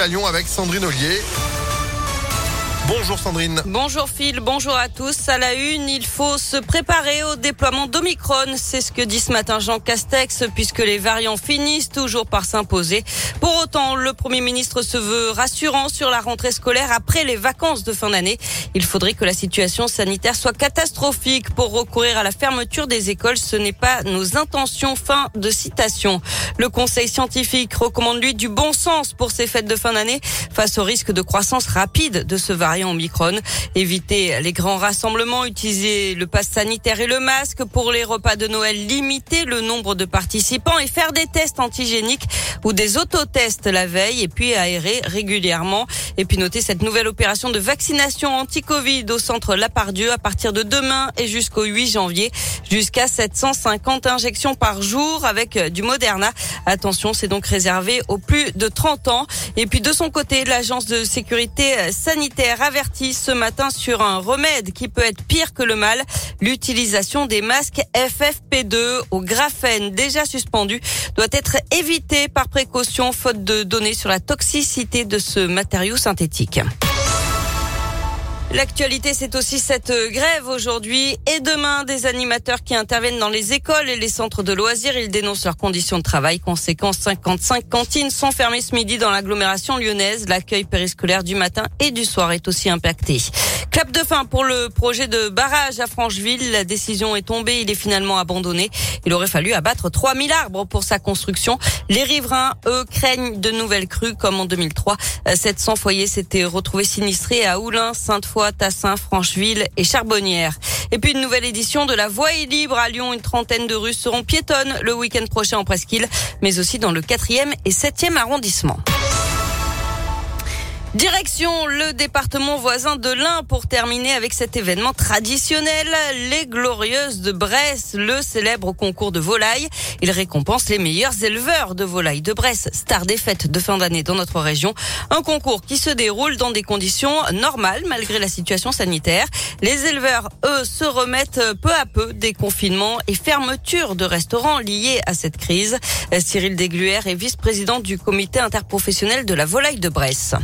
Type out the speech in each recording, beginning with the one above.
à Lyon avec Sandrine Ollier. Bonjour Sandrine. Bonjour Phil, bonjour à tous. À la une, il faut se préparer au déploiement d'Omicron. C'est ce que dit ce matin Jean Castex, puisque les variants finissent toujours par s'imposer. Pour autant, le Premier ministre se veut rassurant sur la rentrée scolaire après les vacances de fin d'année. Il faudrait que la situation sanitaire soit catastrophique pour recourir à la fermeture des écoles. Ce n'est pas nos intentions. Fin de citation. Le Conseil scientifique recommande lui du bon sens pour ces fêtes de fin d'année face au risque de croissance rapide de ce variant en Omicron. Éviter les grands rassemblements, utiliser le pass sanitaire et le masque pour les repas de Noël, limiter le nombre de participants et faire des tests antigéniques ou des autotests la veille et puis aérer régulièrement. Et puis noter cette nouvelle opération de vaccination anti-Covid au centre Lapardieu à partir de demain et jusqu'au 8 janvier. Jusqu'à 750 injections par jour avec du Moderna. Attention, c'est donc réservé aux plus de 30 ans. Et puis de son côté, l'agence de sécurité sanitaire avertit ce matin sur un remède qui peut être pire que le mal, l'utilisation des masques FFP2 au graphène déjà suspendu doit être évitée par précaution faute de données sur la toxicité de ce matériau synthétique. L'actualité, c'est aussi cette grève aujourd'hui et demain des animateurs qui interviennent dans les écoles et les centres de loisirs. Ils dénoncent leurs conditions de travail. Conséquence, 55 cantines sont fermées ce midi dans l'agglomération lyonnaise. L'accueil périscolaire du matin et du soir est aussi impacté. Clap de fin pour le projet de barrage à Francheville. La décision est tombée. Il est finalement abandonné. Il aurait fallu abattre 3000 arbres pour sa construction. Les riverains, eux, craignent de nouvelles crues comme en 2003. 700 foyers s'étaient retrouvés sinistrés à Oulin, Sainte-Foy, Tassin, Francheville et Charbonnières. Et puis une nouvelle édition de la Voie libre à Lyon. Une trentaine de rues seront piétonnes le week-end prochain en Presqu'île, mais aussi dans le 4e et 7e arrondissement. Direction le département voisin de l'Ain pour terminer avec cet événement traditionnel, les Glorieuses de Bresse, le célèbre concours de volailles. Il récompense les meilleurs éleveurs de volailles de Bresse, star des fêtes de fin d'année dans notre région. Un concours qui se déroule dans des conditions normales malgré la situation sanitaire. Les éleveurs, eux, se remettent peu à peu des confinements et fermetures de restaurants liés à cette crise. Cyril Degluer est vice-président du comité interprofessionnel de la volaille de Bresse.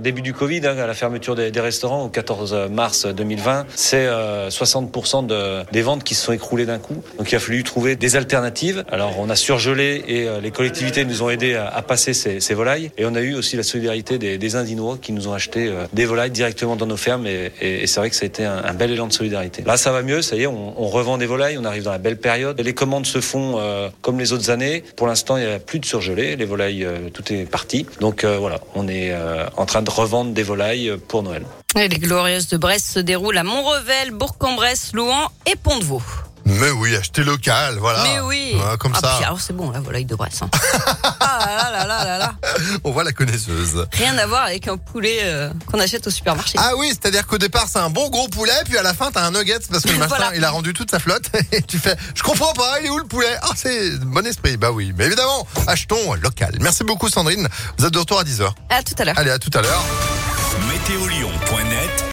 Début du Covid, hein, à la fermeture des, restaurants au 14 mars 2020, c'est euh, 60% de, des ventes qui se sont écroulées d'un coup. Donc il a fallu trouver des alternatives. Alors on a surgelé et euh, les collectivités nous ont aidés à, passer ces, volailles. Et on a eu aussi la solidarité des, des Indinois qui nous ont acheté euh, des volailles directement dans nos fermes. Et, c'est vrai que ça a été un, bel élan de solidarité. Là ça va mieux, ça y est, on, revend des volailles, on arrive dans la belle période. Les commandes se font euh, comme les autres années. Pour l'instant il n'y a plus de surgelé, les volailles, euh, tout est parti. Donc voilà, on est en train de revendre des volailles pour Noël. Les Glorieuses de Brest se déroulent à Montrevel, Bourg-en-Bresse, Louan et Pont-de-Vaux. Mais oui, acheter local, voilà. Mais oui. Ouais, comme ah, ça. alors c'est bon, la volaille de Bresse. Hein. ah là là là là là. On voit la connaisseuse. Rien à voir avec un poulet euh, qu'on achète au supermarché. Ah oui, c'est-à-dire qu'au départ c'est un bon gros poulet, puis à la fin t'as un nugget parce que le machin voilà. il a rendu toute sa flotte et tu fais, je comprends pas, il est où le poulet? Ah c'est bon esprit, bah oui. Mais évidemment, achetons local. Merci beaucoup Sandrine. Vous êtes de retour à 10h. À tout à l'heure. Allez, à tout à l'heure. Météolion.net